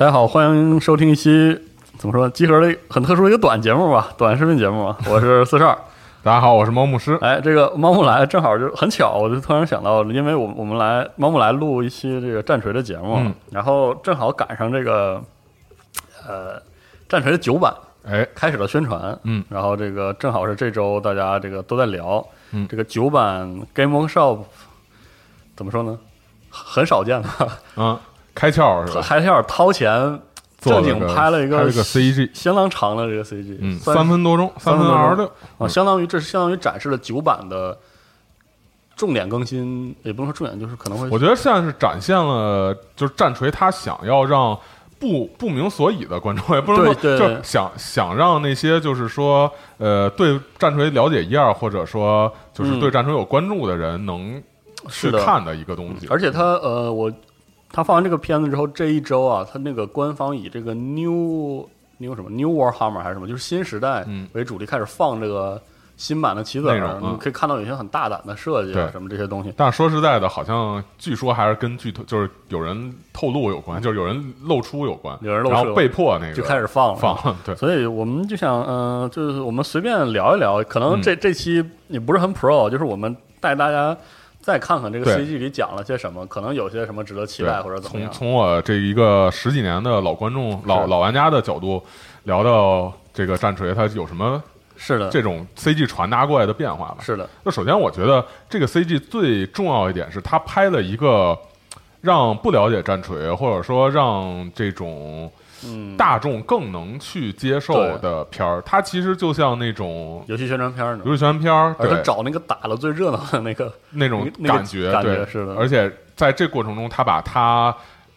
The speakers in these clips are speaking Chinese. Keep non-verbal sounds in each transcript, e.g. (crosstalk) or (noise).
大家好，欢迎收听一期怎么说集合的很特殊的一个短节目吧，短视频节目。我是四十二，(laughs) 大家好，我是猫牧师。哎，这个猫木来正好就很巧，我就突然想到，因为我我们来猫木来录一期这个战锤的节目，然后正好赶上这个呃战锤的九版哎开始了宣传，嗯，然后这个正好是这周大家这个都在聊，嗯，这个九版 Game Workshop 怎么说呢？很少见吧，嗯。开窍是吧？开窍掏钱，正经拍了一个 CG，相当长的这个 CG，嗯，三分多钟，三分二十六啊，相当于这是相当于展示了九版的重点更新，也不能说重点，就是可能会。我觉得现在是展现了，就是战锤他想要让不不明所以的观众，也不能说就想想让那些就是说呃对战锤了解一二，或者说就是对战锤有关注的人能去看的一个东西。而且他呃我。他放完这个片子之后，这一周啊，他那个官方以这个 New New 什么 New Warhammer 还是什么，就是新时代为主力开始放这个新版的棋子儿，你可以看到有些很大胆的设计啊，什么这些东西。但是说实在的，好像据说还是跟剧透，就是有人透露有关，就是有人露出有关，有人露出，然后被迫那个就开始放放。对，所以我们就想，嗯，就是我们随便聊一聊，可能这这期也不是很 Pro，就是我们带大家。再看看这个 CG 里讲了些什么，可能有些什么值得期待或者怎么样。从从我这一个十几年的老观众、老老玩家的角度聊到这个战锤，它有什么是的这种 CG 传达过来的变化吧？是的。那首先，我觉得这个 CG 最重要一点是，它拍了一个让不了解战锤，或者说让这种。嗯，大众更能去接受的片儿，它其实就像那种游戏宣传片儿呢。游戏宣传片儿，对，找那个打了最热闹的那个 (laughs) 那种感觉，对，是的。而且在这过程中，他把他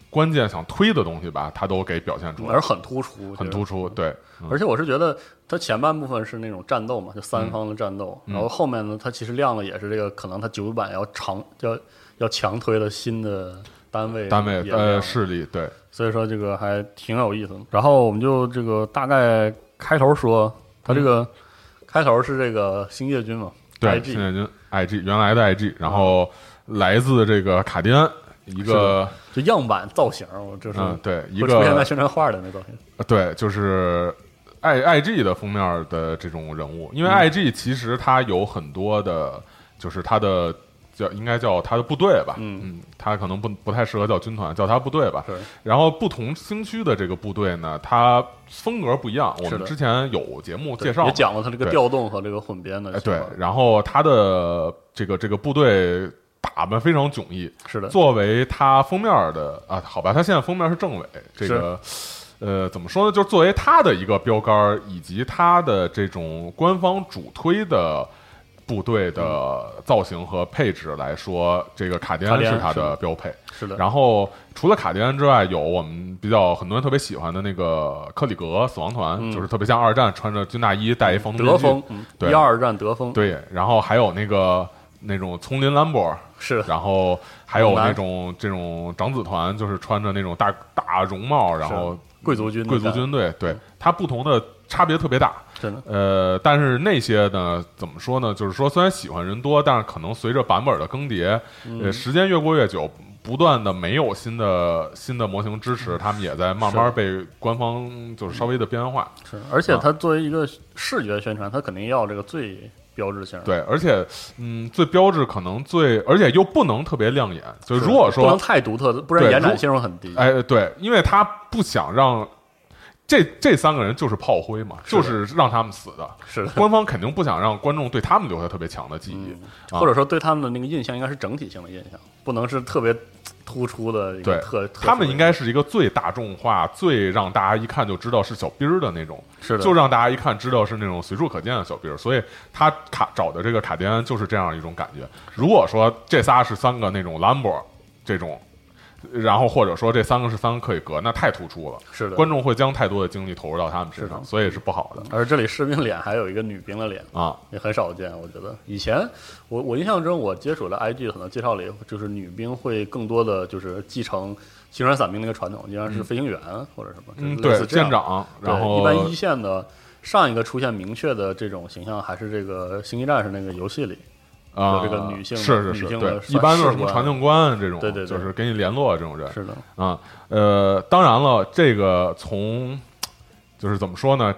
关键想推的东西吧，他都给表现出来，而很突出，很突出。对，而且我是觉得，它前半部分是那种战斗嘛，就三方的战斗，然后后面呢，它其实亮的也是这个，可能它九版要长，要要强推的新的单位单位呃势力，对。所以说这个还挺有意思的，然后我们就这个大概开头说，他这个开头是这个星界军嘛，对，星界军 IG 原来的 IG，然后来自这个卡迪安一个就样板造型，就是对一个出现在宣传画的那造型，对，就是 I IG 的封面的这种人物，因为 IG 其实它有很多的，就是它的。叫应该叫他的部队吧，嗯嗯，他可能不不太适合叫军团，叫他部队吧。对。然后不同星区的这个部队呢，它风格不一样。我们之前有节目介绍，也讲了他这个调动和这个混编的。对。然后他的这个这个部队打扮非常迥异。是的。作为他封面的啊，好吧，他现在封面是政委。这个呃，怎么说呢？就是作为他的一个标杆，以及他的这种官方主推的。部队的造型和配置来说，这个卡迪安是它的标配。是的。然后除了卡迪安之外，有我们比较很多人特别喜欢的那个克里格死亡团，就是特别像二战穿着军大衣戴一防毒面具。德风，对，一二战德风。对，然后还有那个那种丛林兰博，是。然后还有那种这种长子团，就是穿着那种大大绒帽，然后贵族军贵族军队，对，它不同的差别特别大。呃，但是那些呢，怎么说呢？就是说，虽然喜欢人多，但是可能随着版本的更迭，呃，时间越过越久，不断的没有新的新的模型支持，他们也在慢慢被官方就是稍微的边缘化。是，而且它作为一个视觉宣传，它肯定要这个最标志性。对，而且嗯，最标志可能最，而且又不能特别亮眼。就如果说不能太独特，不然延展性很低。哎，对，因为他不想让。这这三个人就是炮灰嘛，就是让他们死的。是的，(laughs) 官方肯定不想让观众对他们留下特别强的记忆，或者说对他们的那个印象应该是整体性的印象，不能是特别突出的一个特。他们应该是一个最大众化、最让大家一看就知道是小兵儿的那种，是的，就让大家一看知道是那种随处可见的小兵儿。所以他卡找的这个卡迪安就是这样一种感觉。如果说这仨是三个那种兰博这种。然后或者说这三个是三个可以隔，那太突出了，是的，观众会将太多的精力投入到他们身上，所以是不好的。而这里士兵脸还有一个女兵的脸啊，也很少见。我觉得以前我我印象中我接触的 IG 可能介绍里，就是女兵会更多的就是继承星船伞兵那个传统，经常是飞行员或者什么，嗯，对，舰长。然后一般一线的上一个出现明确的这种形象，还是这个星际战士那个游戏里。啊，这个女性是是是，对，一般都是什么传令官这种，对对，就是给你联络这种人，是的。啊，呃，当然了，这个从就是怎么说呢，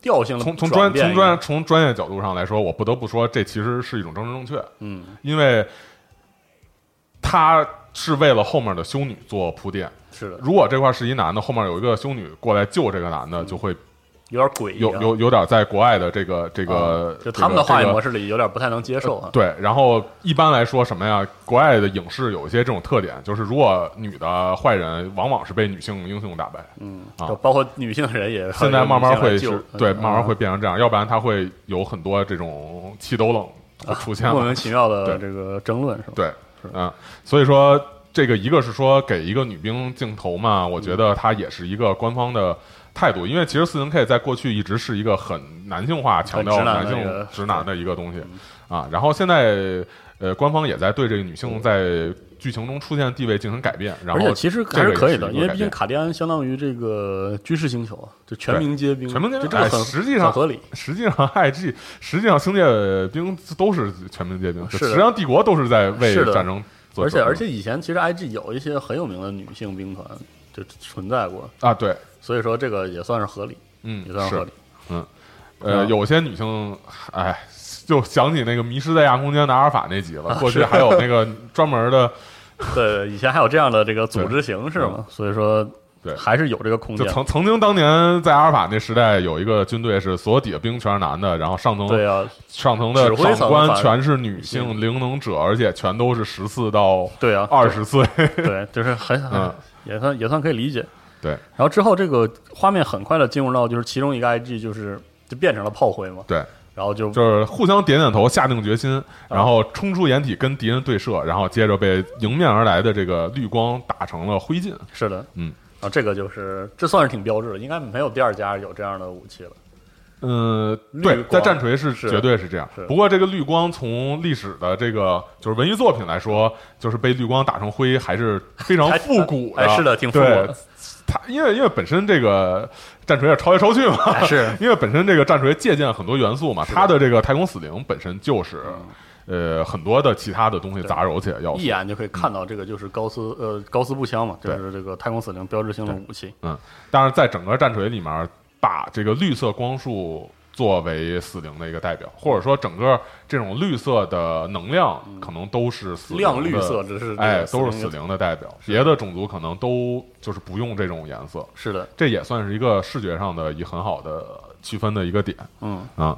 调性从从专从专从专业角度上来说，我不得不说，这其实是一种政治正确，嗯，因为他是为了后面的修女做铺垫，是的，如果这块是一男的，后面有一个修女过来救这个男的，就会。有点诡异，有有有点在国外的这个这个，就他们的话语模式里有点不太能接受啊。对，然后一般来说什么呀？国外的影视有一些这种特点，就是如果女的坏人往往是被女性英雄打败，嗯啊，包括女性人也现在慢慢会是对，慢慢会变成这样，要不然他会有很多这种气都冷出现，(laughs) 莫名其妙的这个争论是吧？对，嗯，所以说这个一个是说给一个女兵镜头嘛，我觉得它也是一个官方的。态度，因为其实四零 K 在过去一直是一个很男性化、强调男性直男的一个东西啊。然后现在，呃，官方也在对这个女性在剧情中出现的地位进行改变。然后，其实还是可以的，因为毕竟卡迪安相当于这个军事星球啊，就全民皆兵，全民皆兵。哎，实际上合理。实际上，IG 实际上星界兵都是全民皆兵，实际上帝国都是在为战争做。而且而且以前其实 IG 有一些很有名的女性兵团就存在过啊，对。所以说这个也算是合理，嗯，也算合理，嗯，呃，有些女性，哎，就想起那个《迷失在亚空间的阿尔法》那集了。过去还有那个 (laughs) 专门的，对，以前还有这样的这个组织形式嘛。所以说，对，还是有这个空间。就曾曾经当年在阿尔法那时代，有一个军队是所有底下兵全是男的，然后上层对啊，上层的长官全是女性灵能者，而且全都是十四到对啊二十岁，对，就是很很也算也算可以理解。对，然后之后这个画面很快的进入到就是其中一个 IG 就是就变成了炮灰嘛，对，然后就就是互相点点头，下定决心，然后冲出掩体跟敌人对射，然后接着被迎面而来的这个绿光打成了灰烬。是的，嗯，然后这个就是这算是挺标志的，应该没有第二家有这样的武器了。嗯，对，在战锤是绝对是这样。不过这个绿光从历史的这个就是文艺作品来说，就是被绿光打成灰还是非常复古的。是的，挺复古的。它因为因为本身这个战锤也抄来抄去嘛，(laughs) 是 (laughs) 因为本身这个战锤借鉴很多元素嘛，它的这个太空死灵本身就是呃很多的其他的东西杂糅起来要一眼就可以看到这个就是高斯呃高斯步枪嘛，就是这个太空死灵标志性的武器。嗯，但是在整个战锤里面。把这个绿色光束作为死灵的一个代表，或者说整个这种绿色的能量可能都是死亮绿色，这是哎，都是死灵的代表。别的种族可能都就是不用这种颜色。是的，这也算是一个视觉上的一很好的区分的一个点。嗯啊。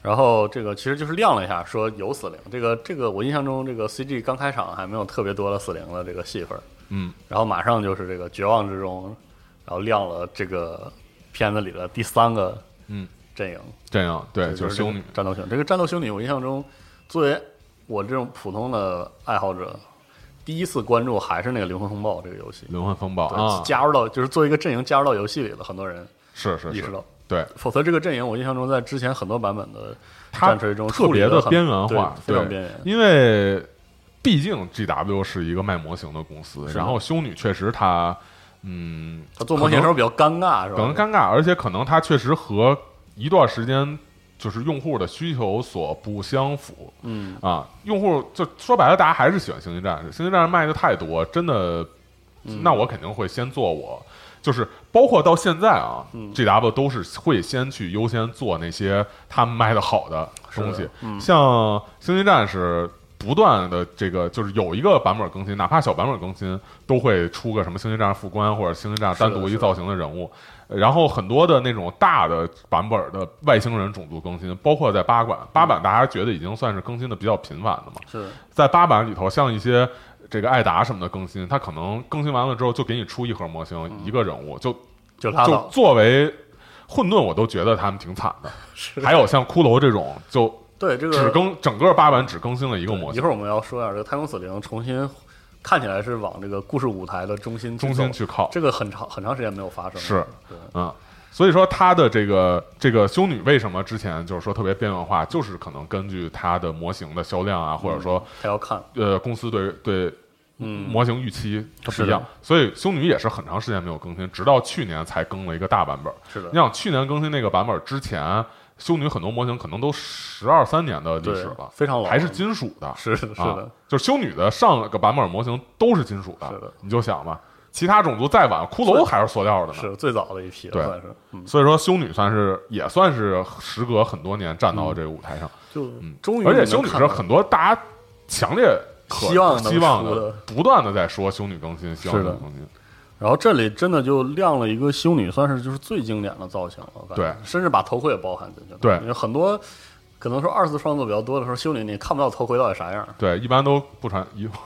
然后这个其实就是亮了一下，说有死灵。这个这个我印象中，这个 CG 刚开场还没有特别多的死灵的这个戏份。嗯。然后马上就是这个绝望之中，然后亮了这个片子里的第三个。嗯，阵营阵营对，就是修女战斗修女。这个战斗修女，我印象中，作为我这种普通的爱好者，第一次关注还是那个《灵魂风暴》这个游戏。灵魂风暴啊，加入到就是做一个阵营加入到游戏里的很多人是是意识到，对，否则这个阵营我印象中在之前很多版本的战锤中特别的边缘化，非常边缘。因为毕竟 G W 是一个卖模型的公司，然后修女确实她。嗯，他做模型的时候比较尴尬，是吧？可能尴尬，而且可能他确实和一段时间就是用户的需求所不相符。嗯啊，用户就说白了，大家还是喜欢星际战士，星际战士卖的太多，真的，那我肯定会先做我，就是包括到现在啊，G W 都是会先去优先做那些他们卖的好的东西，像星际战士。不断的这个就是有一个版本更新，哪怕小版本更新，都会出个什么星际战士副官或者星际战士单独一造型的人物。然后很多的那种大的版本的外星人种族更新，包括在八版，八版大家觉得已经算是更新的比较频繁的嘛。是在八版里头，像一些这个艾达什么的更新，它可能更新完了之后就给你出一盒模型，一个人物就就就作为混沌，我都觉得他们挺惨的。(laughs) 还有像骷髅这种就。对这个只更整个八版只更新了一个模型。一会儿我们要说一下这个太空死灵重新看起来是往这个故事舞台的中心中心去靠，这个很长很长时间没有发生。是，嗯，所以说他的这个这个修女为什么之前就是说特别边缘化，就是可能根据他的模型的销量啊，或者说他要看呃公司对对嗯模型预期不一样，所以修女也是很长时间没有更新，直到去年才更了一个大版本。是的，你想去年更新那个版本之前。修女很多模型可能都十二三年的历史了，非常老，还是金属的。是的，是的，就是修女的上个版本模型都是金属的。是的，你就想吧，其他种族再晚，骷髅还是塑料的呢。是最早的一批，对，算是。所以说，修女算是也算是时隔很多年站到了这个舞台上。就嗯，终于，而且修女是很多大家强烈希望希望的，不断的在说修女更新，希望更新。然后这里真的就亮了一个修女，算是就是最经典的造型了。对，甚至把头盔也包含进去了。对，因为很多可能说二次创作比较多的时候，修女你看不到头盔到底啥样。对，一般都不穿衣服。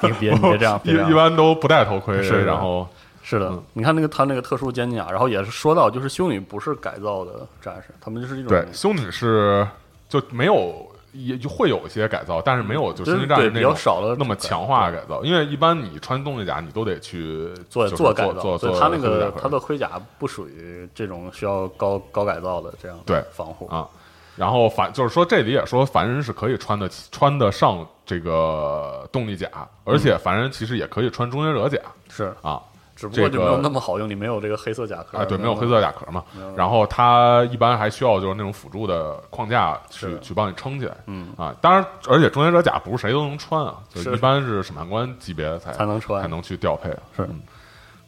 别别别这样，一 (laughs) 一般都不戴头盔。是，然后是的，你看那个他那个特殊肩甲，然后也是说到，就是修女不是改造的战士，他们就是一种。对，修女是就没有。也就会有一些改造，但是没有就星际战士那种那么强化改造。因为一般你穿动力甲，你都得去做做改造。做他那个他的盔甲不属于这种需要高高改造的这样对防护啊。然后凡就是说这里也说凡人是可以穿的穿得上这个动力甲，而且凡人其实也可以穿终结者甲。是啊。只不过就没有那么好用，你没有这个黑色甲壳啊，对，没有黑色甲壳嘛。然后它一般还需要就是那种辅助的框架去去帮你撑起来。嗯啊，当然，而且终结者甲不是谁都能穿啊，就一般是审判官级别才才能穿，才能去调配。是。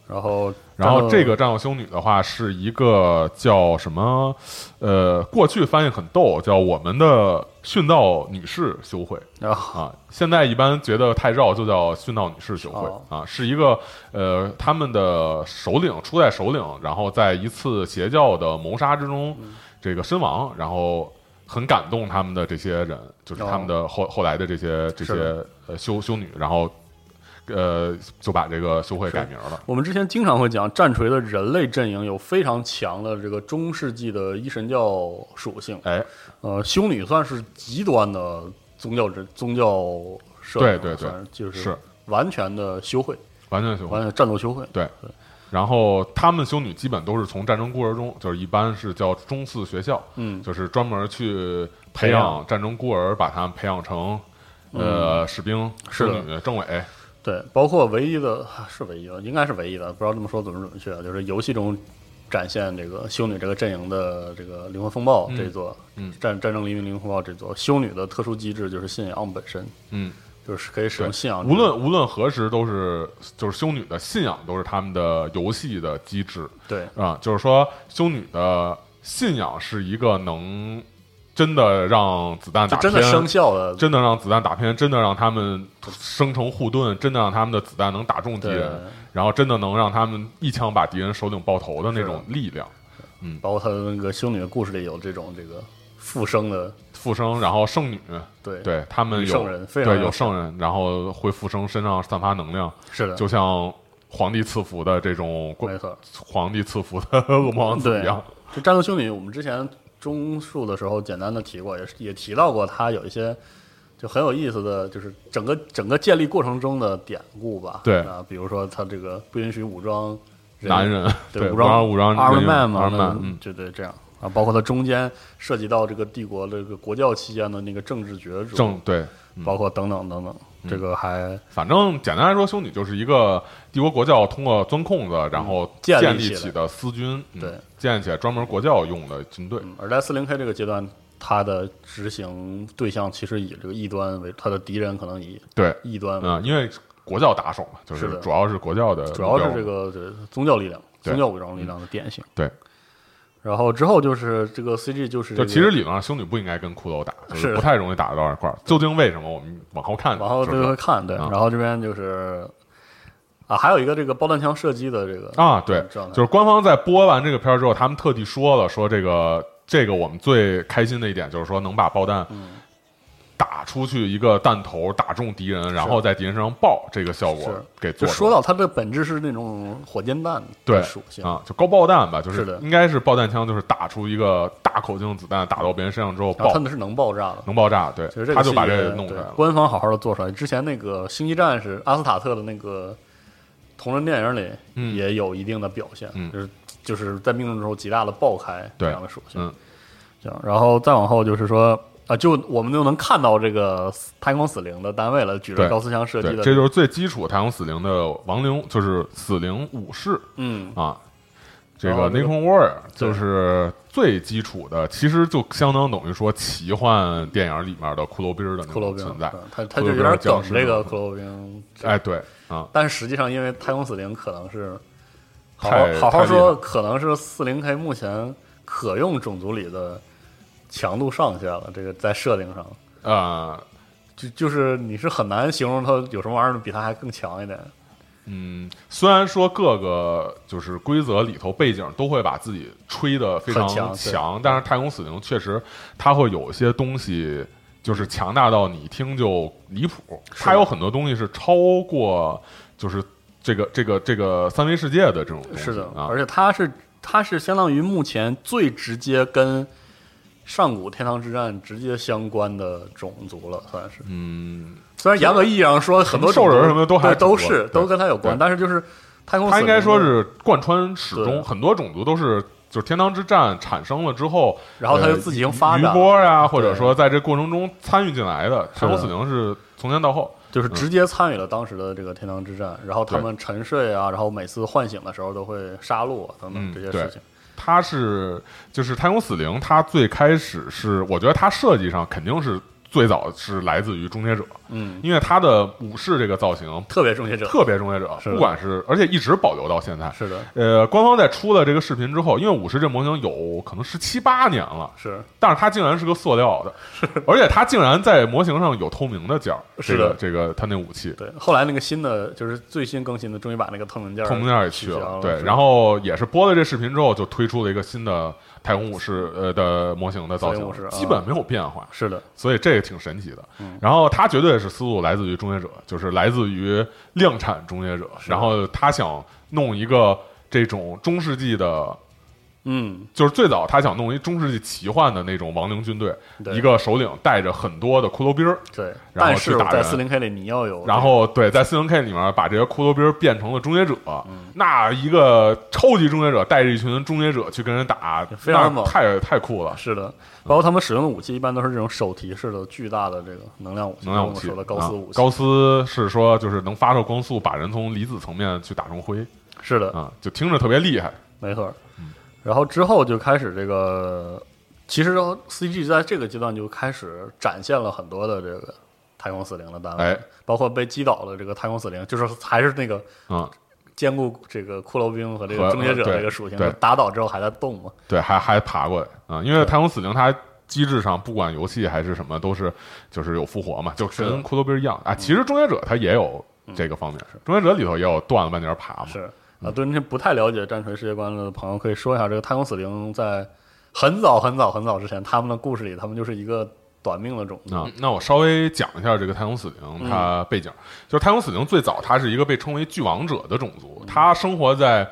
然后，然后这个战斗修女的话是一个叫什么？呃，过去翻译很逗，叫我们的殉道女士修会啊。现在一般觉得太绕，就叫殉道女士修会啊。是一个呃，他们的首领初代首领，然后在一次邪教的谋杀之中这个身亡，然后很感动他们的这些人，就是他们的后后来的这些这些呃修修女，然后。呃，就把这个修会改名了。我们之前经常会讲，战锤的人类阵营有非常强的这个中世纪的一神教属性。哎，呃，修女算是极端的宗教之宗教社，对对对，就是完全的修会，完全修会，完全战斗修会。对，然后他们修女基本都是从战争孤儿中，就是一般是叫中四学校，嗯，就是专门去培养战争孤儿，把他们培养成呃士兵、修女、政委。对，包括唯一的 (laughs) 是唯一的，应该是唯一的，不知道这么说准不准确。就是游戏中展现这个修女这个阵营的这个灵魂风暴这座，嗯，战战争黎明灵魂风暴这座修女的特殊机制就是信仰本身，嗯，就是可以使用信仰。无论无论何时都是，就是修女的信仰都是他们的游戏的机制。对啊，就是说修女的信仰是一个能真的让子弹打偏，真的生效了，真的让子弹打偏，真的让他们生成护盾，真的让他们的子弹能打中敌人，然后真的能让他们一枪把敌人首领爆头的那种力量。嗯，包括他的那个修女的故事里有这种这个复生的复生，然后圣女，对。对，他们有圣人，对有圣人，然后会复生，身上散发能量，是的，就像皇帝赐福的这种，没错，(laughs) 皇帝赐福的 (laughs) 恶魔王子一样。这战斗修女，我们之前中述的时候简单的提过，也是也提到过，他有一些就很有意思的就是整个整个建立过程中的典故吧。对。啊，比如说他这个不允许武装。男人对武装武装 arm man 嘛，嗯，就对这样。啊，包括它中间涉及到这个帝国这个国教期间的那个政治角逐，政对，包括等等等等，这个还反正简单来说，修女就是一个帝国国教通过钻空子然后建立起的私军，对，建立起来专门国教用的军队。而在四零 K 这个阶段，它的执行对象其实以这个异端为，它的敌人可能以对异端啊，因为国教打手嘛，就是主要是国教的，主要是这个宗教力量。宗教武装力量的典型。对，然后之后就是这个 CG，就是就其实理论上修女不应该跟骷髅打，就是不太容易打得到一块儿。究竟为什么？我们往后看，往后就会看。对，然后这边就是啊，还有一个这个爆弹枪射击的这个啊，对，就是官方在播完这个片儿之后，他们特地说了，说这个这个我们最开心的一点就是说能把爆弹。打出去一个弹头打中敌人，然后在敌人身上爆，这个效果给做。说到它的本质是那种火箭弹的属性啊，就高爆弹吧，就是的，应该是爆弹枪，就是打出一个大口径子弹，打到别人身上之后爆，它那是能爆炸的，能爆炸。对，他就把这个弄出来了。官方好好的做出来。之前那个星际战士阿斯塔特的那个同人电影里也有一定的表现，就是就是在命中之后极大的爆开这样的属性。行，然后再往后就是说。啊，就我们就能看到这个太空死灵的单位了，举着高斯枪射击的，这就是最基础太空死灵的亡灵，就是死灵武士。嗯啊，这个 Nikon Warrior 就是最基础的，其实就相当等于说奇幻电影里面的骷髅兵的那种存在。他他就有点梗这个骷髅兵。哎，对啊，但是实际上，因为太空死灵可能是好好好说，可能是四零 K 目前可用种族里的。强度上限了，这个在设定上，啊，就就是你是很难形容它有什么玩意儿比它还更强一点。嗯，虽然说各个就是规则里头背景都会把自己吹得非常强，但是太空死灵确实它会有一些东西就是强大到你一听就离谱，它有很多东西是超过就是这个这个这个三维世界的这种东西，是的，啊，而且它是它是相当于目前最直接跟。上古天堂之战直接相关的种族了，算是。嗯，虽然严格意义上说，很多兽人什么的都还都是都跟他有关，但是就是太空，他应该说是贯穿始终，很多种族都是就是天堂之战产生了之后，然后他就自行发展。余波呀，或者说在这过程中参与进来的。太空死灵是从前到后，就是直接参与了当时的这个天堂之战，然后他们沉睡啊，然后每次唤醒的时候都会杀戮等等这些事情。他是就是太空死灵，他最开始是，我觉得他设计上肯定是。最早是来自于终结者，嗯，因为他的武士这个造型特别终结者，特别终结者，不管是而且一直保留到现在，是的。呃，官方在出了这个视频之后，因为武士这模型有可能十七八年了，是，但是它竟然是个塑料的，而且它竟然在模型上有透明的件儿，是的，这个它那武器。对，后来那个新的就是最新更新的，终于把那个透明件透明件也去了，对，然后也是播了这视频之后，就推出了一个新的。太空武士呃的模型的造型基本没有变化，是的，所以这个挺神奇的。然后他绝对是思路来自于终结者，就是来自于量产终结者，然后他想弄一个这种中世纪的。嗯，就是最早他想弄一中世纪奇幻的那种亡灵军队，一个首领带着很多的骷髅兵儿，对，然后去打在四零 K 里你要有，然后对，在四零 K 里面把这些骷髅兵变成了终结者，那一个超级终结者带着一群终结者去跟人打，非常猛，太太酷了。是的，包括他们使用的武器一般都是这种手提式的巨大的这个能量武器，能量武器的高斯武器。高斯是说就是能发射光速把人从离子层面去打成灰，是的啊，就听着特别厉害，没错。然后之后就开始这个，其实 CG 在这个阶段就开始展现了很多的这个太空死灵的单位，包括被击倒的这个太空死灵，就是还是那个嗯兼顾这个骷髅兵和这个终结者这个属性，打倒之后还在动嘛？对，还还爬过来啊！因为太空死灵它机制上不管游戏还是什么都是就是有复活嘛，就跟骷髅兵一样啊。其实终结者它也有这个方面，终结者里头也有断了半截爬嘛。是啊，对那些不太了解战锤世界观的朋友可以说一下，这个太空死灵在很早很早很早之前，他们的故事里，他们就是一个。短命的种子。那我稍微讲一下这个太空死灵，它背景就是太空死灵最早它是一个被称为巨王者的种族，它生活在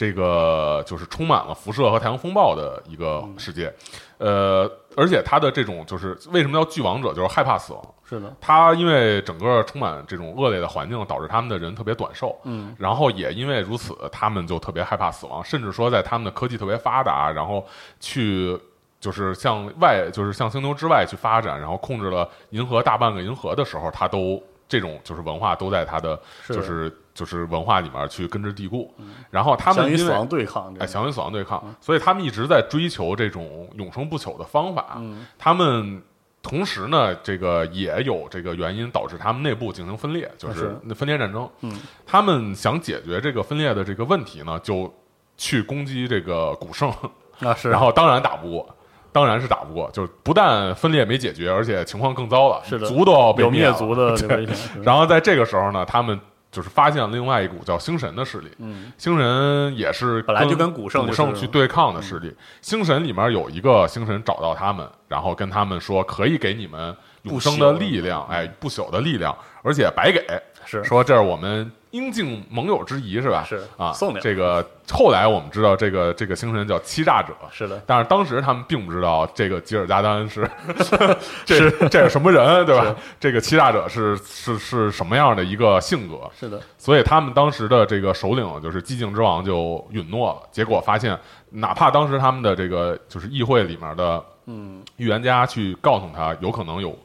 这个就是充满了辐射和太阳风暴的一个世界，呃，而且它的这种就是为什么叫巨王者，就是害怕死亡。是的，它因为整个充满这种恶劣的环境，导致他们的人特别短寿。嗯，然后也因为如此，他们就特别害怕死亡，甚至说在他们的科技特别发达，然后去。就是向外，就是向星球之外去发展，然后控制了银河大半个银河的时候，他都这种就是文化都在他的就是就是文化里面去根植蒂固。然后他们因为死亡对抗，哎，想与死亡对抗，所以他们一直在追求这种永生不朽的方法。他们同时呢，这个也有这个原因导致他们内部进行分裂，就是那分裂战争。嗯，他们想解决这个分裂的这个问题呢，就去攻击这个古圣。(laughs) 啊，是，然后当然打不过。当然是打不过，就是不但分裂没解决，而且情况更糟了，是的，族都要被灭族的。(laughs) 然后在这个时候呢，他们就是发现了另外一股叫星神的势力。嗯，星神也是本来就跟古圣古圣去对抗的势力。星神里面有一个星神找到他们，然后跟他们说可以给你们永生的力量，哎，不朽的力量，而且白给，是说这是我们。应尽盟友之谊是吧？是啊，送这个后来我们知道，这个这个星神叫欺诈者，是的。但是当时他们并不知道这个吉尔加丹是 (laughs) 这这是什么人，对吧？这个欺诈者是是是什么样的一个性格？是的。所以他们当时的这个首领就是寂静之王就允诺了，结果发现，哪怕当时他们的这个就是议会里面的嗯预言家去告诉他，有可能有。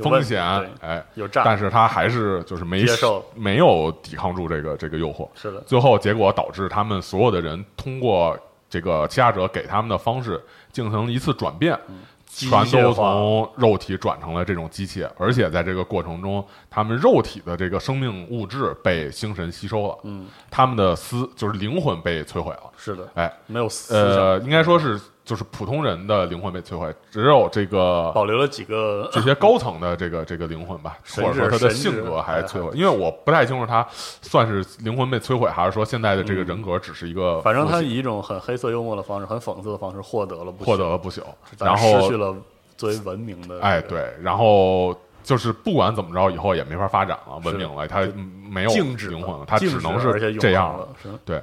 风险，哎，有诈，但是他还是就是没接受，没有抵抗住这个这个诱惑。是的，最后结果导致他们所有的人通过这个欺压者给他们的方式进行了一次转变，全都从肉体转成了这种机械，而且在这个过程中，他们肉体的这个生命物质被星神吸收了，嗯，他们的思就是灵魂被摧毁了。是的，哎，没有思呃，应该说是。就是普通人的灵魂被摧毁，只有这个保留了几个 (laughs) 这些高层的这个这个灵魂吧，或者说他的性格还摧毁。因为我不太清楚他算是灵魂被摧毁，还是说现在的这个人格只是一个。反正他以一种很黑色幽默的方式，很讽刺的方式获得了获得了不朽，然后失去了作为文明的。哎，对，然后就是不管怎么着，以后也没法发展了，文明了，他没有灵魂了，他只能是这样了。对。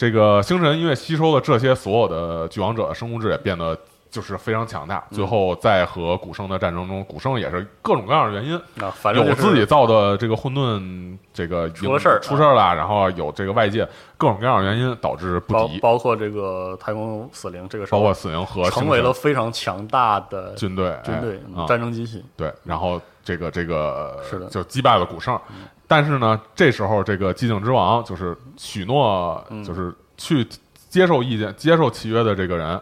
这个星辰因为吸收了这些所有的巨王者的生物质，也变得就是非常强大。最后在和古圣的战争中，古圣也是各种各样的原因啊，反正有自己造的这个混沌，这个出了事儿，出事儿了。然后有这个外界各种各样的原因导致不敌，包括这个太空死灵，这个包括死灵和成为了非常强大的军队，军队战争机器。对，然后这个这个是的，就击败了古圣。但是呢，这时候这个寂静之王就是许诺，就是去。接受意见、接受契约的这个人，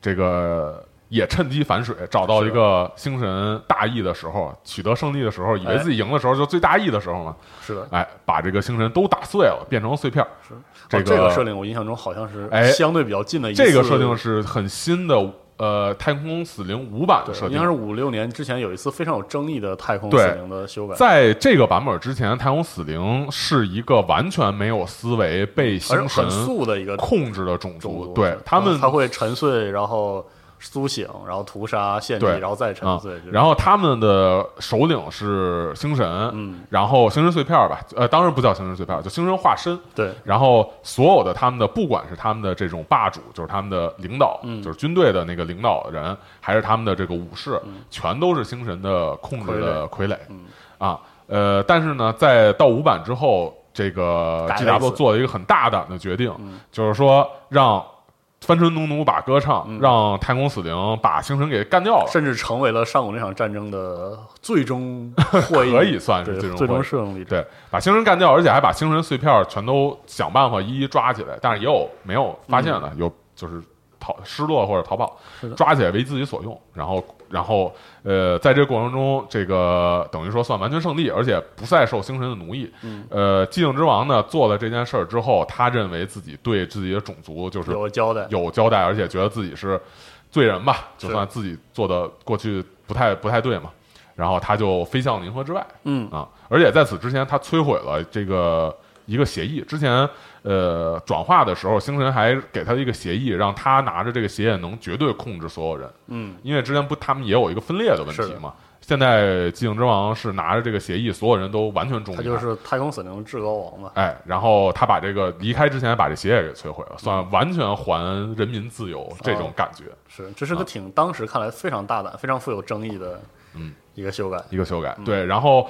这个也趁机反水，找到一个星神大义的时候，取得胜利的时候，以为自己赢的时候，就最大义的时候嘛。是的，哎，把这个星神都打碎了，变成碎片。是这个设定，我印象中好像是哎相对比较近的。这个设定是很新的。呃，太空死灵五版的设定，应该是五六年之前有一次非常有争议的太空死灵的修改。在这个版本之前，太空死灵是一个完全没有思维、被星神素的一个控制的种族。对他们，他会沉睡，然后。苏醒，然后屠杀、献祭，然后再沉醉。然后他们的首领是星神，嗯，然后星神碎片吧，呃，当然不叫星神碎片，就星神化身。对，然后所有的他们的，不管是他们的这种霸主，就是他们的领导，就是军队的那个领导人，还是他们的这个武士，全都是星神的控制的傀儡。啊，呃，但是呢，在到五版之后，这个 G W 做了一个很大胆的决定，就是说让。帆船农奴把歌唱，让太空死灵把星辰给干掉了，甚至成为了上古那场战争的最终 (laughs) 获益，可以算是最终最终胜利。对，把星辰干掉，而且还把星辰碎片全都想办法一一抓起来，但是也有没有发现的，有就是逃失落或者逃跑，抓起来为自己所用，然后然后呃，在这个过程中，这个等于说算完全胜利，而且不再受星神的奴役。嗯呃，寂静之王呢做了这件事儿之后，他认为自己对自己的种族就是有交代，有交代，而且觉得自己是罪人吧，就算自己做的过去不太不太对嘛。然后他就飞向了银河之外，嗯啊，而且在此之前，他摧毁了这个一个协议。之前，呃，转化的时候，星神还给他一个协议，让他拿着这个协议能绝对控制所有人，嗯，因为之前不他们也有一个分裂的问题嘛。现在寂静之王是拿着这个协议，所有人都完全忠于他，就是太空死灵至高王嘛。哎，然后他把这个离开之前把这协议给摧毁了，算完全还人民自由这种感觉。是，这是个挺当时看来非常大胆、非常富有争议的。嗯，一个修改，一个修改，对。然后，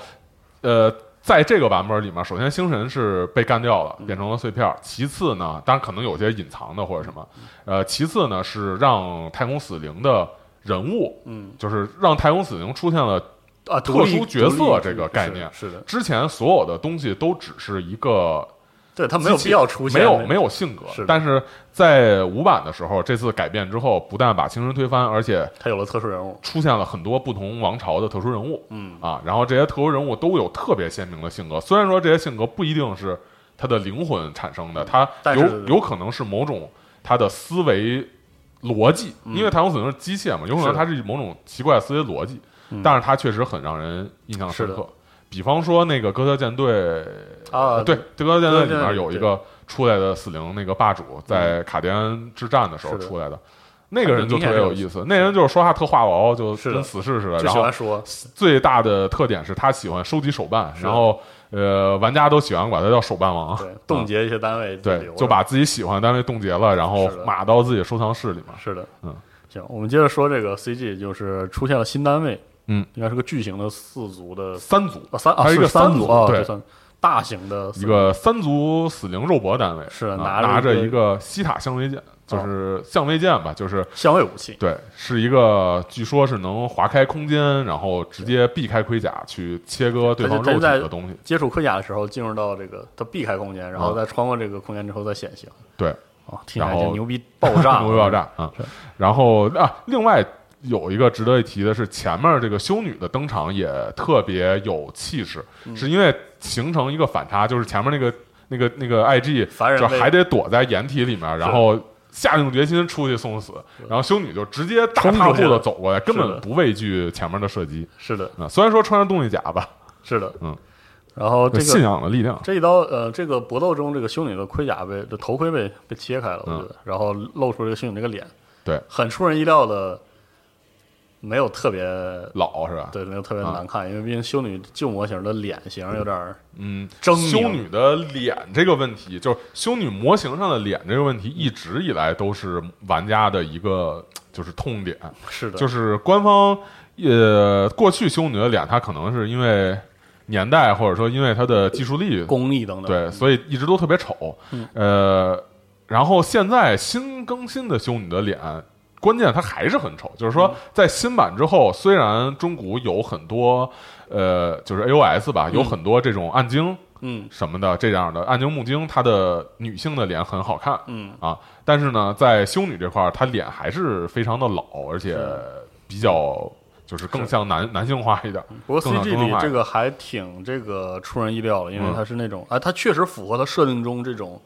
呃，在这个版本里面，首先星神是被干掉了，变成了碎片。其次呢，当然可能有些隐藏的或者什么，呃，其次呢是让太空死灵的人物，嗯，就是让太空死灵出现了啊特殊角色这个概念。是的，之前所有的东西都只是一个。对他没有必要出现，没有没有性格，是但是在五版的时候，这次改变之后，不但把青春推翻，而且他有了特殊人物，出现了很多不同王朝的特殊人物，嗯啊，然后这些特殊人物都有特别鲜明的性格，虽然说这些性格不一定是他的灵魂产生的，他有有可能是某种他的思维逻辑，因为太空死灵是机械嘛，有可能他是某种奇怪的思维逻辑，但是他确实很让人印象深刻。比方说那个哥特舰队啊，对，哥特舰队里面有一个出来的死灵，那个霸主在卡迪安之战的时候出来的，那个人就特别有意思。那人就是说话特话痨，就跟死士似的。然后说。最大的特点是他喜欢收集手办，然后呃，玩家都喜欢管他叫手办王，冻结一些单位，对，就把自己喜欢的单位冻结了，然后码到自己收藏室里面。是的，嗯，行，我们接着说这个 CG，就是出现了新单位。嗯，应该是个巨型的四足的三足啊，三啊，一个三足啊对，大型的一个三足死灵肉搏单位，是拿拿着一个西塔相位剑，就是相位剑吧，就是相位武器。对，是一个据说是能划开空间，然后直接避开盔甲去切割对方肉体的东西。接触盔甲的时候，进入到这个它避开空间，然后再穿过这个空间之后再显形。对，啊，听起来就牛逼爆炸，(laughs) 牛逼爆炸啊！然后啊，另外。有一个值得一提的是，前面这个修女的登场也特别有气势，是因为形成一个反差，就是前面那个那个那个 IG (laughs) 就还得躲在掩体里面，然后下定决心出去送死，然后修女就直接大踏步的走过来，根本不畏惧前面的射击。是的，虽然说穿着动力甲吧，是的，嗯，然后这个信仰的力量，这一刀，呃，这个搏斗中，这个修女的盔甲被这头盔被被切开了，我觉得，然后露出这个修女那个脸，对，很出人意料的。没有特别老是吧？对，没有特别难看，因为毕竟修女旧模型的脸型有点嗯，狰狞。修女的脸这个问题，就是修女模型上的脸这个问题，一直以来都是玩家的一个就是痛点。是的，就是官方呃，过去修女的脸，它可能是因为年代或者说因为它的技术力、工艺等等，对，所以一直都特别丑。呃，然后现在新更新的修女的脸。关键它还是很丑，就是说，在新版之后，虽然中古有很多，呃，就是 A O S 吧，有很多这种暗晶，嗯，什么的这样的暗晶木晶，它的女性的脸很好看，嗯。啊，但是呢，在修女这块儿，她脸还是非常的老，而且比较就是更像男男性化一点。不过 C G 里这个还挺这个出人意料的，因为它是那种，哎，它确实符合它设定中这种。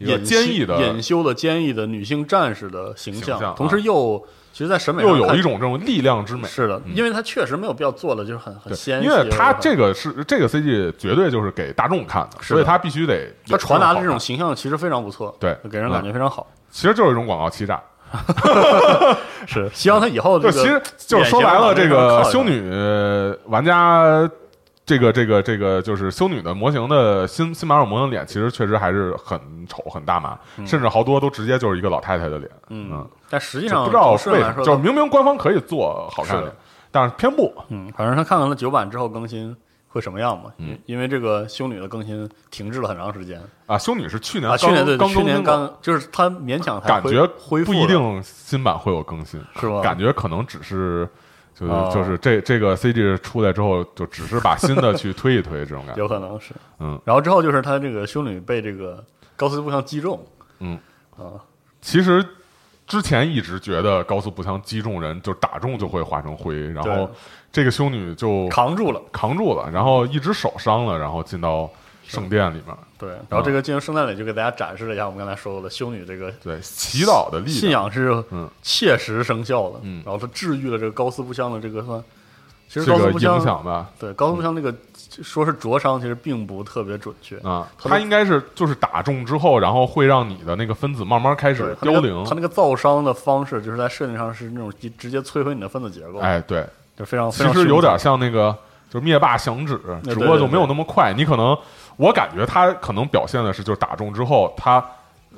隐坚毅的、隐修的、坚毅的女性战士的形象，同时又其实，在审美上又有一种这种力量之美。是的，因为它确实没有必要做的就是很很纤细，因为它这个是这个 CG 绝对就是给大众看的，所以它必须得它传达的这种形象其实非常不错，对，给人感觉非常好。其实就是一种广告欺诈，(laughs) 是希望他以后 (laughs) 就其实就是说白了，这个修女玩家。这个这个这个就是修女的模型的新新马尔模型脸，其实确实还是很丑很大码，甚至好多都直接就是一个老太太的脸。嗯，但实际上不知道为什么，就是明明官方可以做好看的，但是偏不。嗯，反正他看完了九版之后更新会什么样嘛？嗯，因为这个修女的更新停滞了很长时间啊。修女是去年啊，去年对，去年刚就是她勉强感觉恢复，不一定新版会有更新，是吧？感觉可能只是。就就是这这个 CG 出来之后，就只是把新的去推一推，这种感觉。(laughs) 有可能是嗯。然后之后就是他这个修女被这个高斯步枪击中，嗯。啊，其实之前一直觉得高斯步枪击中人就打中就会化成灰，然后这个修女就扛住了，扛住了，然后一只手伤了，然后进到圣殿里面。对，然后这个进入圣殿里就给大家展示了一下我们刚才说过的修女这个对祈祷的力量，信仰是嗯切实生效的，嗯，然后它治愈了这个高斯步枪的这个算，其实这个影响吧，对高斯步枪那个说是灼伤，其实并不特别准确。啊，它应该是就是打中之后，然后会让你的那个分子慢慢开始凋零，它那个造伤的方式就是在设定上是那种直接摧毁你的分子结构，哎，对，就非常其实有点像那个就是灭霸响指，只不过就没有那么快，你可能。我感觉他可能表现的是，就是打中之后，他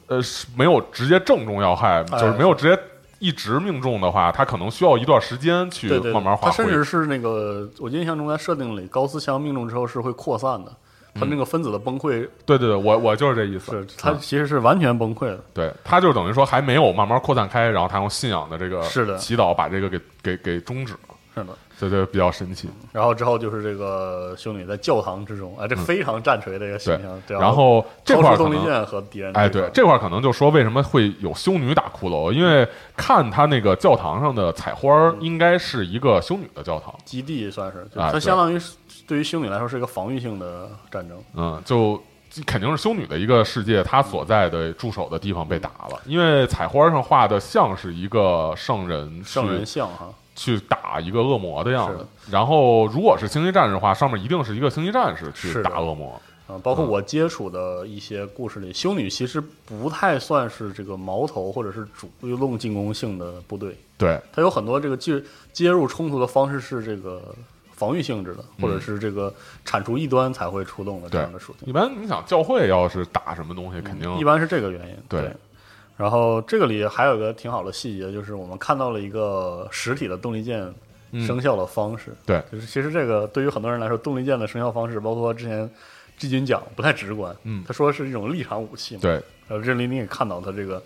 呃是没有直接正中要害，就是没有直接一直命中的话，他可能需要一段时间去慢慢化。他甚至是那个，我印象中在设定里，高斯枪命中之后是会扩散的，他那个分子的崩溃。对对对，我我就是这意思。是他其实是完全崩溃的。对他就等于说还没有慢慢扩散开，然后他用信仰的这个是的祈祷把这个给给给终止了。是的。对对，比较神奇。然后之后就是这个修女在教堂之中，哎，这非常战锤的一个形象。然后这块动力剑和敌人，哎，对，这块可能就说为什么会有修女打骷髅，因为看他那个教堂上的彩花，应该是一个修女的教堂基地，算是它相当于对于修女来说是一个防御性的战争。嗯，就肯定是修女的一个世界，她所在的驻守的地方被打了，因为彩花上画的像是一个圣人，圣人像哈。去打一个恶魔的样子，然后如果是星际战士的话，上面一定是一个星际战士去打恶魔。嗯，包括我接触的一些故事里，修女其实不太算是这个矛头或者是主动进攻性的部队。对，它有很多这个介接入冲突的方式是这个防御性质的，或者是这个铲除异端才会出动的这样的属性。一般你想教会要是打什么东西，肯定一般是这个原因。对。然后这个里还有个挺好的细节，就是我们看到了一个实体的动力键生效的方式。对，就是其实这个对于很多人来说，动力键的生效方式，包括之前季军讲不太直观。嗯，他说是一种立场武器嘛。对，然后这里你也看到他这个。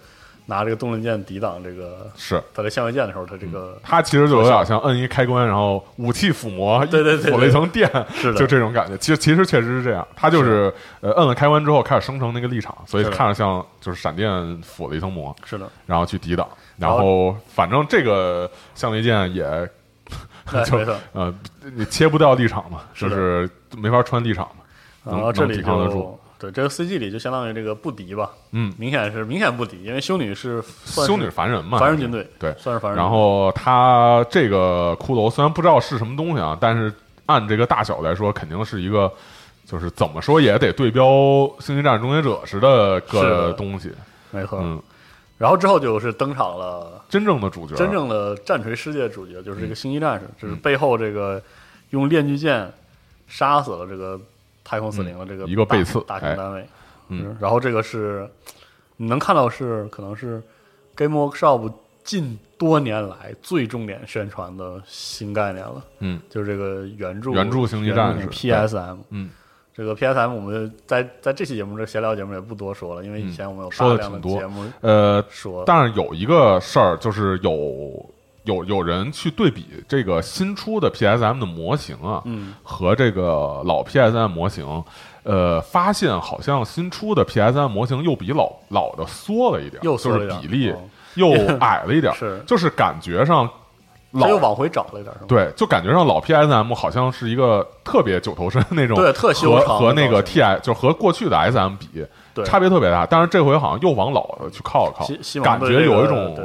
拿这个动力键抵挡这个是。他在相位键的时候，他这个他其实就有点像摁一开关，然后武器附魔，(laughs) 对对对，附了一层电，是的，就这种感觉。其实其实确实是这样，他就是呃摁了开关之后开始生成那个立场，所以看着像就是闪电附了一层膜，是的，然后去抵挡，然后反正这个相位键也 (laughs) 就呃你切不掉立场嘛，就是没法穿立场嘛，然后这里抵抗得住。对，这个 CG 里就相当于这个不敌吧，嗯，明显是明显不敌，因为修女是修女是凡人嘛，凡人军队，对，算是凡人。然后他这个骷髅虽然不知道是什么东西啊，但是按这个大小来说，肯定是一个，就是怎么说也得对标《星际战士终结者》似的个东西，没错。嗯，然后之后就是登场了真正的主角，真正的战锤世界主角，就是这个星际战士，就是背后这个用链锯剑杀死了这个。太空四零的这个一个背刺大型单位，嗯，然后这个是你能看到是可能是 Game Workshop 近多年来最重点宣传的新概念了，嗯，就是这个原著原著星际战士 PSM，嗯，这个 PSM 我们在在这期节目这闲聊节目也不多说了，因为以前我们有说的挺多节目，呃，说，但是有一个事儿就是有。有有人去对比这个新出的 PSM 的模型啊，嗯，和这个老 PSM 模型，呃，发现好像新出的 PSM 模型又比老老的缩了一点，又就是比例又 (laughs) 矮了一点，是，就是感觉上老又往回找了一点，对，就感觉上老 PSM 好像是一个特别九头身那种，对，特修长，和那个 TI 就和过去的 SM 比，对，差别特别大，但是这回好像又往老的去靠了靠，感觉有一种。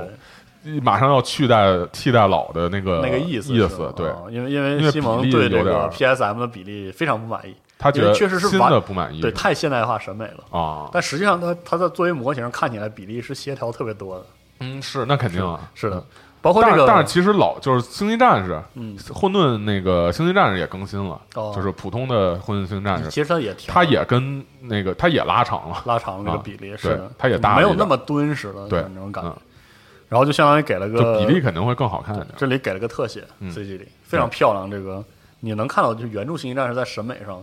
马上要取代替代老的那个那个意思，意思对，因为因为西蒙对这个 PSM 的比例非常不满意，他觉得确实是新的不满意，对，太现代化审美了啊。但实际上，它它在作为模型看起来比例是协调特别多的。嗯，是那肯定啊，是的。包括这个，但是其实老就是星际战士，嗯，混沌那个星际战士也更新了，就是普通的混沌星际战士，其实它也它也跟那个它也拉长了，拉长了那个比例，是的，它也大，没有那么敦实了，对那种感觉。然后就相当于给了个比例肯定会更好看一点。这里给了个特写，CG 里非常漂亮。这个你能看到，就原著《星际战士》在审美上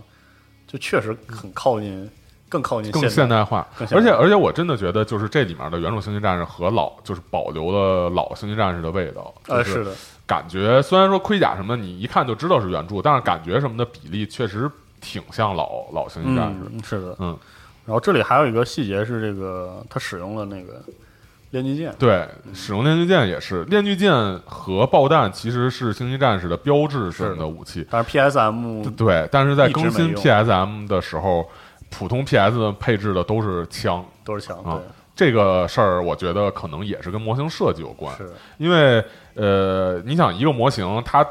就确实很靠近，更靠近更现代化。而且而且，我真的觉得，就是这里面的原著《星际战士》和老就是保留了老《星际战士》的味道。呃，是的，感觉虽然说盔甲什么你一看就知道是原著，但是感觉什么的比例确实挺像老老《星际战士》。是的，嗯。然后这里还有一个细节是，这个他使用了那个。链锯剑，对，使用链锯剑也是链锯剑和爆弹其实是星际战士的标志性的武器。但是 PSM 对，但是在更新 PSM 的时候，普通 PS 配置的都是枪，都是枪啊。这个事儿我觉得可能也是跟模型设计有关，是因为呃，你想一个模型它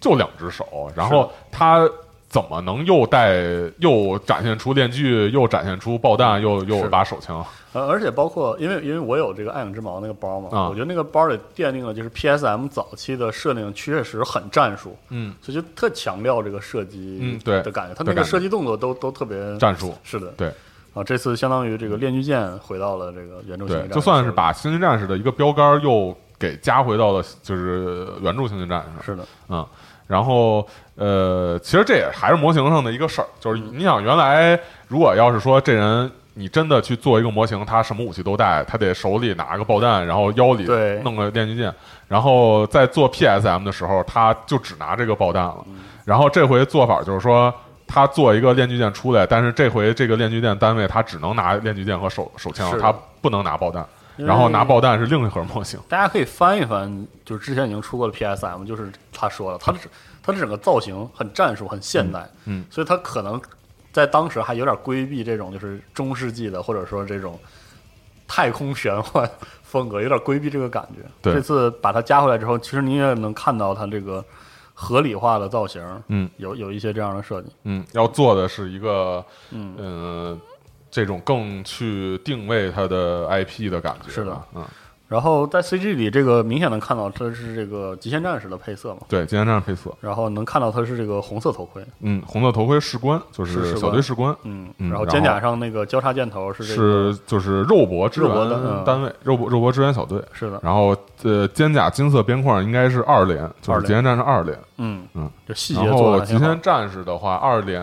就两只手，然后它。怎么能又带又展现出链锯，又展现出爆弹，又又有把手枪？呃，而且包括因为因为我有这个暗影之矛那个包嘛，我觉得那个包里奠定了就是 PSM 早期的设定确实很战术，嗯，所以就特强调这个射击，嗯，对的感觉，它那个射击动作都都特别战术，是的，对。啊，这次相当于这个链锯剑回到了这个原著星际战士，就算是把星际战士的一个标杆又给加回到了就是原著星际战士，是的，嗯。然后，呃，其实这也还是模型上的一个事儿，就是你想，原来如果要是说这人你真的去做一个模型，他什么武器都带，他得手里拿个爆弹，然后腰里弄个电锯剑，然后在做 PSM 的时候，他就只拿这个爆弹了。然后这回做法就是说，他做一个链锯剑出来，但是这回这个链锯剑单位他只能拿链锯剑和手手枪，他不能拿爆弹。然后拿爆弹是另一盒模型，大家可以翻一翻，就是之前已经出过的 PSM，就是他说了，他的他的整个造型很战术，很现代，嗯，所以他可能在当时还有点规避这种就是中世纪的或者说这种太空玄幻风格，有点规避这个感觉。对，这次把它加回来之后，其实你也能看到它这个合理化的造型，嗯，有有一些这样的设计，嗯，要做的是一个，嗯。嗯。这种更去定位它的 IP 的感觉是的，嗯。然后在 CG 里，这个明显能看到它是这个极限战士的配色嘛？对，极限战士配色。然后能看到它是这个红色头盔，嗯，红色头盔士官就是小队士官，嗯嗯。然后肩甲上那个交叉箭头是是就是肉搏支援单位，肉搏肉搏支援小队，是的。然后呃，肩甲金色边框应该是二连，就是极限战士二连，嗯嗯。这细节做的。极限战士的话，二连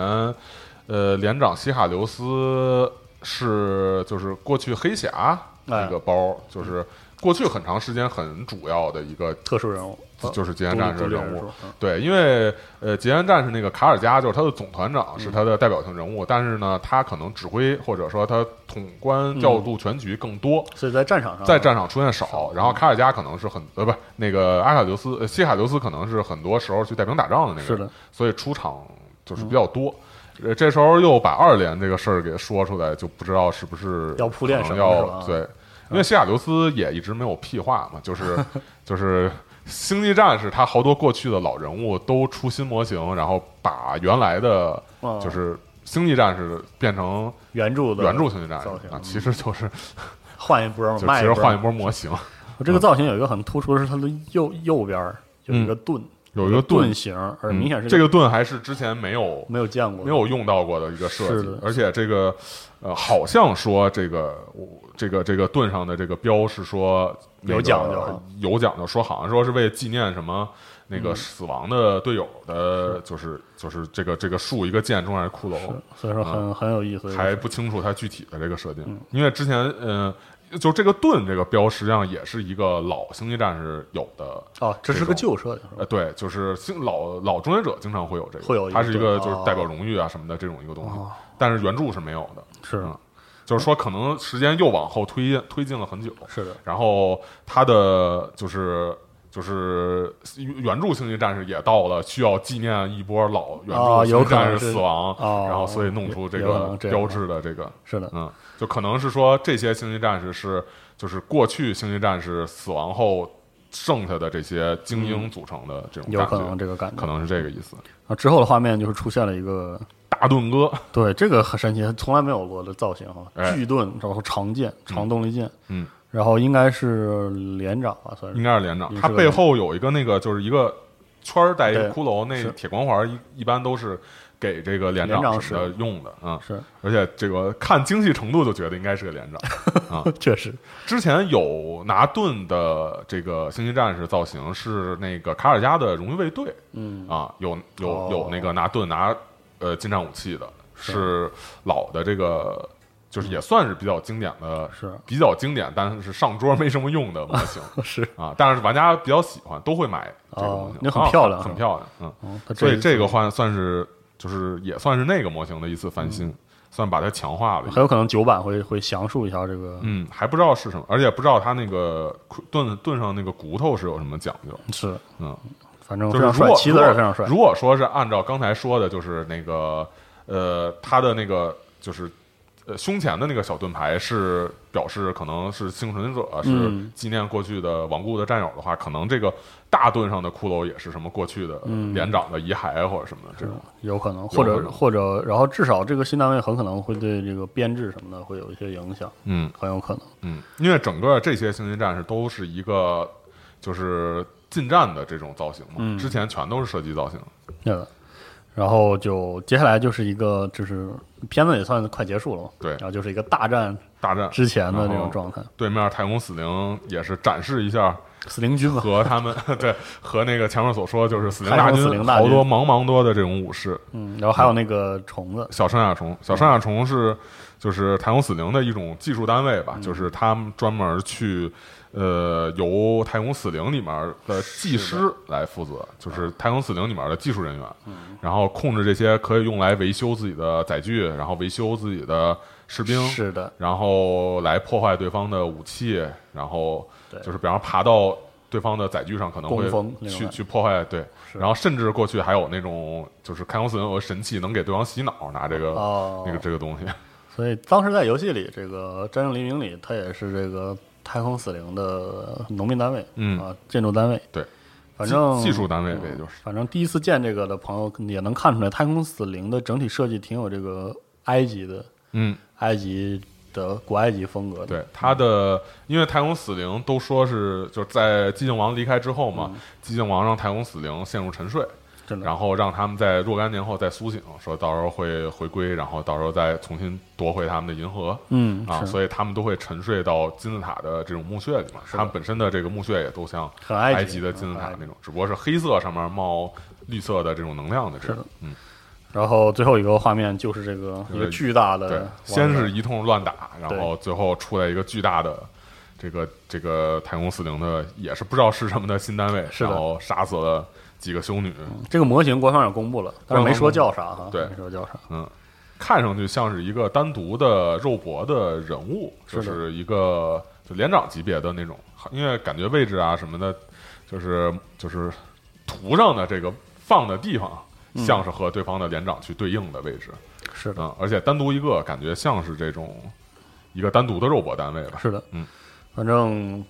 呃连长西卡留斯。是，就是过去黑侠那个包，就是过去很长时间很主要的一个特殊人物，就是极限战士人物。对，因为呃，极限战士那个卡尔加就是他的总团长，是他的代表性人物，但是呢，他可能指挥或者说他统观调度全局更多，所以在战场上。在战场出现少。然后卡尔加可能是很呃不，那个阿卡琉斯、西卡琉斯可能是很多时候去带兵打仗的那个，是的，所以出场就是比较多。呃，这时候又把二连这个事儿给说出来，就不知道是不是要铺垫什么？对，因为西亚留斯也一直没有屁话嘛，就是 (laughs) 就是星际战士，他好多过去的老人物都出新模型，然后把原来的就是星际战士变成原著的原著星际战士啊，其实就是 (laughs) 换一波，就其实换一波模型。我这个造型有一个很突出的是它的右右边有一个盾。有一个盾形，而明显是这个盾还是之前没有没有见过、没有用到过的一个设计，而且这个呃，好像说这个这个这个盾上的这个标是说有讲究，有讲究，说好像说是为纪念什么那个死亡的队友的，就是就是这个这个树一个剑，中间骷髅，所以说很很有意思，还不清楚它具体的这个设定，因为之前嗯。就这个盾这个标，实际上也是一个老星际战士有的哦，这是个旧设定。呃，对，就是星老老终结者经常会有这个，会有它是一个就是代表荣誉啊什么的这种一个东西，但是原著是没有的。是，就是说可能时间又往后推推进了很久。是的。然后它的就是就是原著星际战士也到了需要纪念一波老原著星际战士死亡，然后所以弄出这个标志的这个。是的，嗯。就可能是说这些星际战士是就是过去星际战士死亡后剩下的这些精英组成的这种，有可能这个感觉。可能是这个意思。啊，之后的画面就是出现了一个大盾哥，对，这个很神奇，从来没有过的造型哈，巨盾，然后长剑，长动力剑，嗯，然后应该是连长吧，算是。应该是连长，他背后有一个那个就是一个圈儿带一个骷髅，那铁光环一一般都是。给这个连长什么的用的啊，是，而且这个看精细程度就觉得应该是个连长 (laughs) 啊，确实。之前有拿盾的这个星际战士造型是那个卡尔加的荣誉卫队，嗯。啊，有有有那个拿盾拿呃近战武器的，是。老的这个，就是也算是比较经典的，是。比较经典，但是上桌没什么用的模型，(laughs) 是。啊，但是玩家比较喜欢，都会买这个模型，那很漂亮，很漂亮，嗯，所以这个换算是。就是也算是那个模型的一次翻新，算把它强化了。很有可能九版会会详述一下这个，嗯，还不知道是什么，而且不知道它那个盾盾上那个骨头是有什么讲究。是，嗯，反正非常帅，旗子也非常帅。如果说是按照刚才说的，就是那个呃，它的那个就是。呃，胸前的那个小盾牌是表示可能是幸存者，是纪念过去的亡故的战友的话，可能这个大盾上的骷髅也是什么过去的连长的遗骸或者什么的这种，有可能，或者或者，然后至少这个新单位很可能会对这个编制什么的会有一些影响，嗯，很有可能，嗯，因为整个这些星际战士都是一个就是近战的这种造型嘛，之前全都是射击造型，对的。然后就接下来就是一个，就是片子也算快结束了嘛。对，然后就是一个大战，大战之前的那种状态。对面太空死灵也是展示一下死灵军和他们 (laughs) 对和那个前面所说就是死灵大军好多茫茫多的这种武士。嗯，然后还有那个虫子小圣亚虫，小圣亚虫是就是太空死灵的一种技术单位吧，就是他们专门去。呃，由太空死灵里面的技师来负责，就是太空死灵里面的技术人员，然后控制这些可以用来维修自己的载具，然后维修自己的士兵，是的，然后来破坏对方的武器，然后就是比方爬到对方的载具上，可能会去去破坏，对，然后甚至过去还有那种就是太空死灵有个神器能给对方洗脑，拿这个那个这个东西，(laughs) 所以当时在游戏里，这个《战争黎明》里，它也是这个。太空死灵的农民单位，嗯啊，建筑单位，对，反正技术单位呗，就是。反正第一次见这个的朋友也能看出来，太空死灵的整体设计挺有这个埃及的，嗯，埃及的古埃及风格的。对，它的因为太空死灵都说是就是在寂静王离开之后嘛，寂静王让太空死灵陷入沉睡。然后让他们在若干年后再苏醒，说到时候会回归，然后到时候再重新夺回他们的银河。嗯啊，所以他们都会沉睡到金字塔的这种墓穴里嘛。他们本身的这个墓穴也都像埃及的金字塔那种，只不过是黑色上面冒绿色的这种能量的这种。嗯。然后最后一个画面就是这个一个巨大的，对，先是一通乱打，然后最后出来一个巨大的这个这个太空死灵的，也是不知道是什么的新单位，然后杀死了。几个修女，这个模型官方也公布了，但是没说叫啥哈。对，没说叫啥。嗯，看上去像是一个单独的肉搏的人物，就是一个就连长级别的那种，因为感觉位置啊什么的，就是就是图上的这个放的地方，像是和对方的连长去对应的位置。是的，而且单独一个，感觉像是这种一个单独的肉搏单位吧。是的，嗯，反正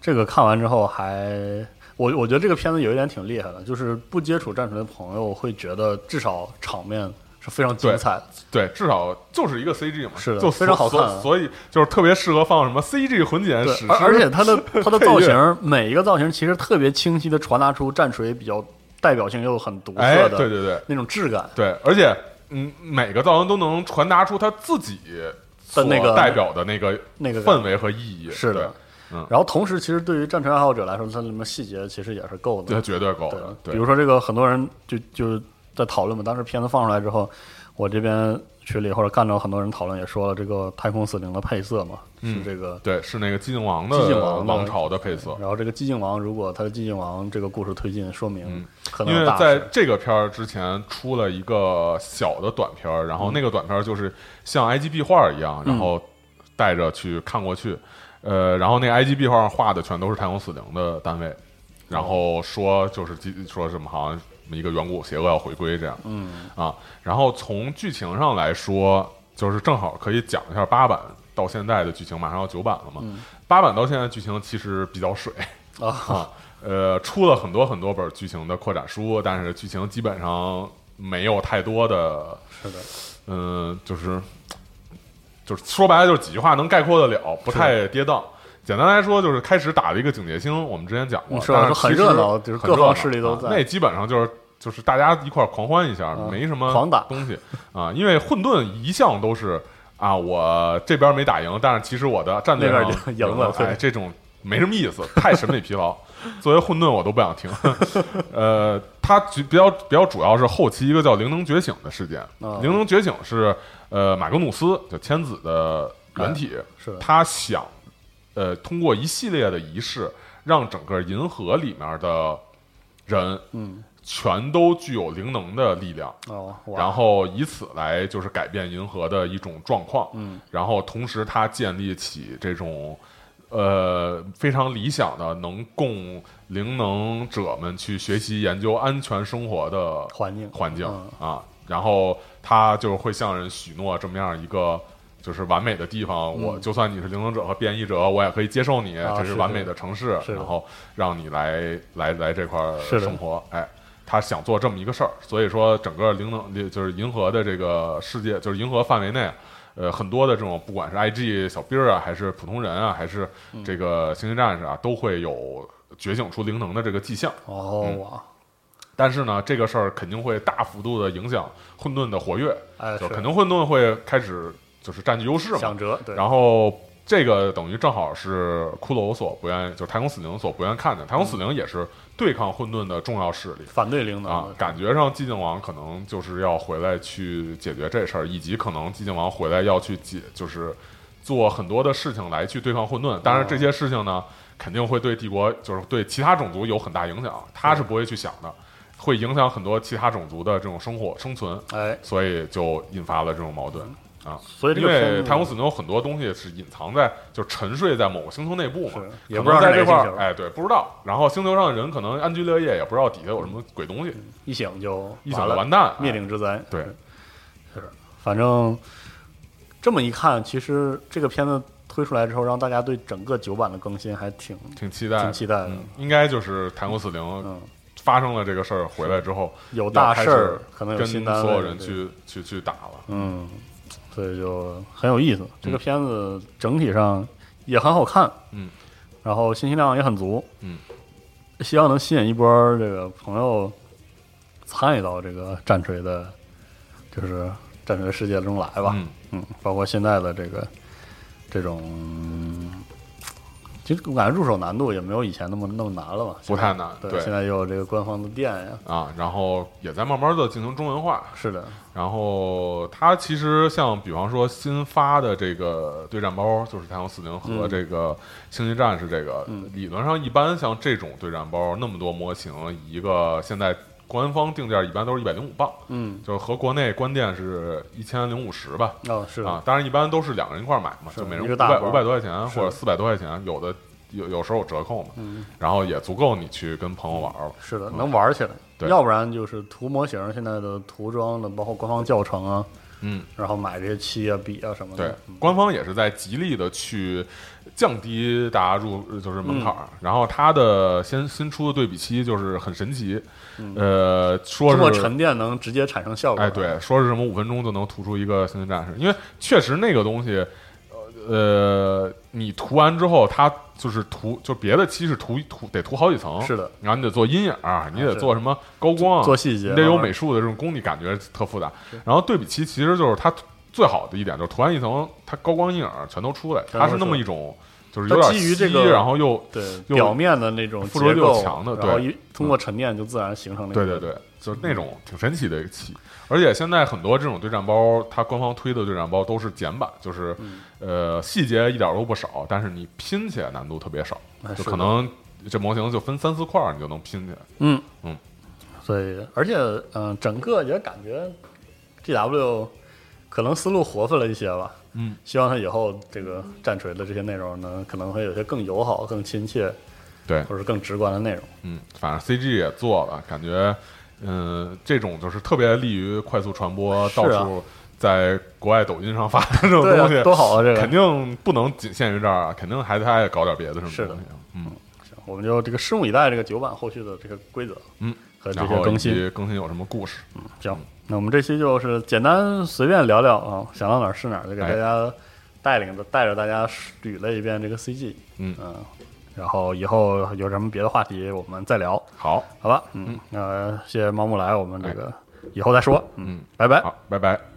这个看完之后还。我我觉得这个片子有一点挺厉害的，就是不接触战锤的朋友会觉得至少场面是非常精彩的。对，至少就是一个 CG 嘛，是的，就非常好看。所以就是特别适合放什么 CG 混剪史诗。而且它的它的造型，每一个造型其实特别清晰的传达出战锤比较代表性又很独特的，对对对，那种质感。对，而且嗯，每个造型都能传达出他自己的那个代表的那个那个氛围和意义。是的。然后同时，其实对于战锤爱好者来说，它里面细节其实也是够的，对，绝对够的。比如说这个，很多人就就是在讨论嘛。当时片子放出来之后，我这边群里或者看到很多人讨论，也说了这个太空死灵的配色嘛，是这个对，是那个寂静王的寂静王王朝的配色。然后这个寂静王，如果他的寂静王这个故事推进，说明可能因为在这个片儿之前出了一个小的短片儿，然后那个短片儿就是像埃及壁画一样，然后带着去看过去。呃，然后那 I G 壁画上画的全都是太空死灵的单位，然后说就是说什么好像一个远古邪恶要回归这样，嗯。啊，然后从剧情上来说，就是正好可以讲一下八版到现在的剧情，马上要九版了嘛，八版到现在剧情其实比较水啊，呃，出了很多很多本剧情的扩展书，但是剧情基本上没有太多的，是的，嗯，就是。就是说白了，就是几句话能概括得了，不太跌宕。简单来说，就是开始打了一个警戒星，我们之前讲过，是很热闹，就是各方势力都在。那基本上就是就是大家一块狂欢一下，没什么狂打东西啊。因为混沌一向都是啊，我这边没打赢，但是其实我的战队上赢了。哎，这种没什么意思，太审美疲劳。(laughs) 作为混沌，我都不想听。(laughs) 呃，它比较比较主要是后期一个叫灵能觉醒的事件。灵能觉醒是。呃，马格努斯就天子的原体，是他想，呃，通过一系列的仪式，让整个银河里面的人，嗯，全都具有灵能的力量，哦，然后以此来就是改变银河的一种状况，嗯，然后同时他建立起这种呃非常理想的能供灵能者们去学习研究安全生活的环境环境嗯。啊，然后他就会向人许诺这么样一个。就是完美的地方，我就算你是灵能者和变异者，我也可以接受你，这是完美的城市，然后让你来来来这块儿生活，哎，他想做这么一个事儿，所以说整个灵能就是银河的这个世界，就是银河范围内，呃，很多的这种不管是 IG 小兵儿啊，还是普通人啊，还是嗯这个星际战士啊，都会有觉醒出灵能的这个迹象。哦嗯。哇，但是呢，这个事儿肯定会大幅度的影响混沌的活跃，哎，就肯定混沌会开始就是占据优势嘛。想辙，对，然后这个等于正好是骷髅所不愿意，就是太空死灵所不愿意看的。太空死灵也是对抗混沌的重要势力。反对灵能啊，感觉上寂静王可能就是要回来去解决这事儿，以及可能寂静王回来要去解，就是做很多的事情来去对抗混沌。当然，这些事情呢，肯定会对帝国，就是对其他种族有很大影响，他是不会去想的，会影响很多其他种族的这种生活生存，哎，所以就引发了这种矛盾。啊，所以这因为个太空死灵有很多东西是隐藏在，就是沉睡在某个星球内部嘛，也不知道能在这块儿，哎，对，不知道。然后星球上的人可能安居乐业，也不知道底下有什么鬼东西，一醒就一想完了就完蛋，灭哎顶之灾。对是，反正这么一看，其实这个片子推出来之后，让大家对整个九版的更新还挺挺期待的，挺期待的。嗯，应该就是太空死灵嗯，发生了这个事儿回来之后，有大事儿，可能有跟新单，所有人去去去打了。嗯，所以就很有意思。这个嗯片子整体上也很好看，嗯，然后信息量也很足，嗯，希望能吸引一波这个朋友参与到这个战锤的，就是战锤世界中来吧。嗯嗯，包括现在的这个这种，其实我感觉入手难度也没有以前那么那么难了吧？不太难对，对现在又有这个官方的店呀，啊，然后也在慢慢的进行中文化。是的，然后它其实像比方说新发的这个对战包，就是太阳四零和嗯这个星际战士这个，嗯理论上一般像这种对战包那么多模型，一个现在官方定价一般都是一百零五磅，嗯，就是和国内官店是一千零五十吧。哦，是，啊，当然一般都是两个人一块买嘛，是就每人五百五百多块钱或者四百多块钱，有的有有时候有折扣嘛，嗯，然后也足够你去跟朋友玩了。是的，嗯。能玩起来。对。要不然就是涂模型，现在的涂装的，包括官方教程啊，嗯，然后买这些漆啊、笔啊什么的。对，官方也是在极力的去降低大家入就是门槛嗯。儿，然后它的新新出的对比漆就是很神奇，呃，说通过是沉淀能直接产生效果。哎，对，说是什么五分钟就能涂出一个星星战士，因为确实那个东西，呃，你涂完之后，它就是涂，就别的漆是涂涂得涂好几层，是的，然后你得做阴影儿，你得做什么高光，做细节你得有美术的这种功底，感觉特复杂。然后对比漆其实就是它最好的一点，就是涂完一层，它高光阴影儿全都出来，它是那么一种，就是有点它基于这个然后又对又表面的那种附着力又结构强的对然后一通过沉淀就自然形成那个。对对对，就是那种挺神奇的一个漆。而且现在很多这种对战包，它官方推的对战包都是简版，就是、嗯呃细节一点都不少，但是你拼起来难度特别少，哎就可能这模型就分三四块儿，你就能拼起来。嗯嗯，所以而且嗯、呃整个也感觉 G W 可能思路活泛了一些吧。嗯，希望他以后这个战锤的这些内容呢，可能会有些更友好、更亲切，对，或者更直观的内容。嗯，反正 CG 也做了，感觉嗯、这种就是特别利于快速传播，啊到处在国外抖音上发的这种东西，多好啊！这个肯定不能仅限于这儿啊，肯定还他也搞点别的什么是的东西。嗯，行我们就这个拭目以待这个九版后续的这个规则，嗯，和这些更新。更新有什么故事？嗯行，那我们这期就是简单随便聊聊啊，想到哪儿是哪儿，就给哎大家带领着带着大家捋了一遍这个 CG，嗯然后以后有什么别的话题我们再聊，好，好吧？嗯，那谢谢猫木来，我们这个以后再说，嗯，拜拜。好，拜拜。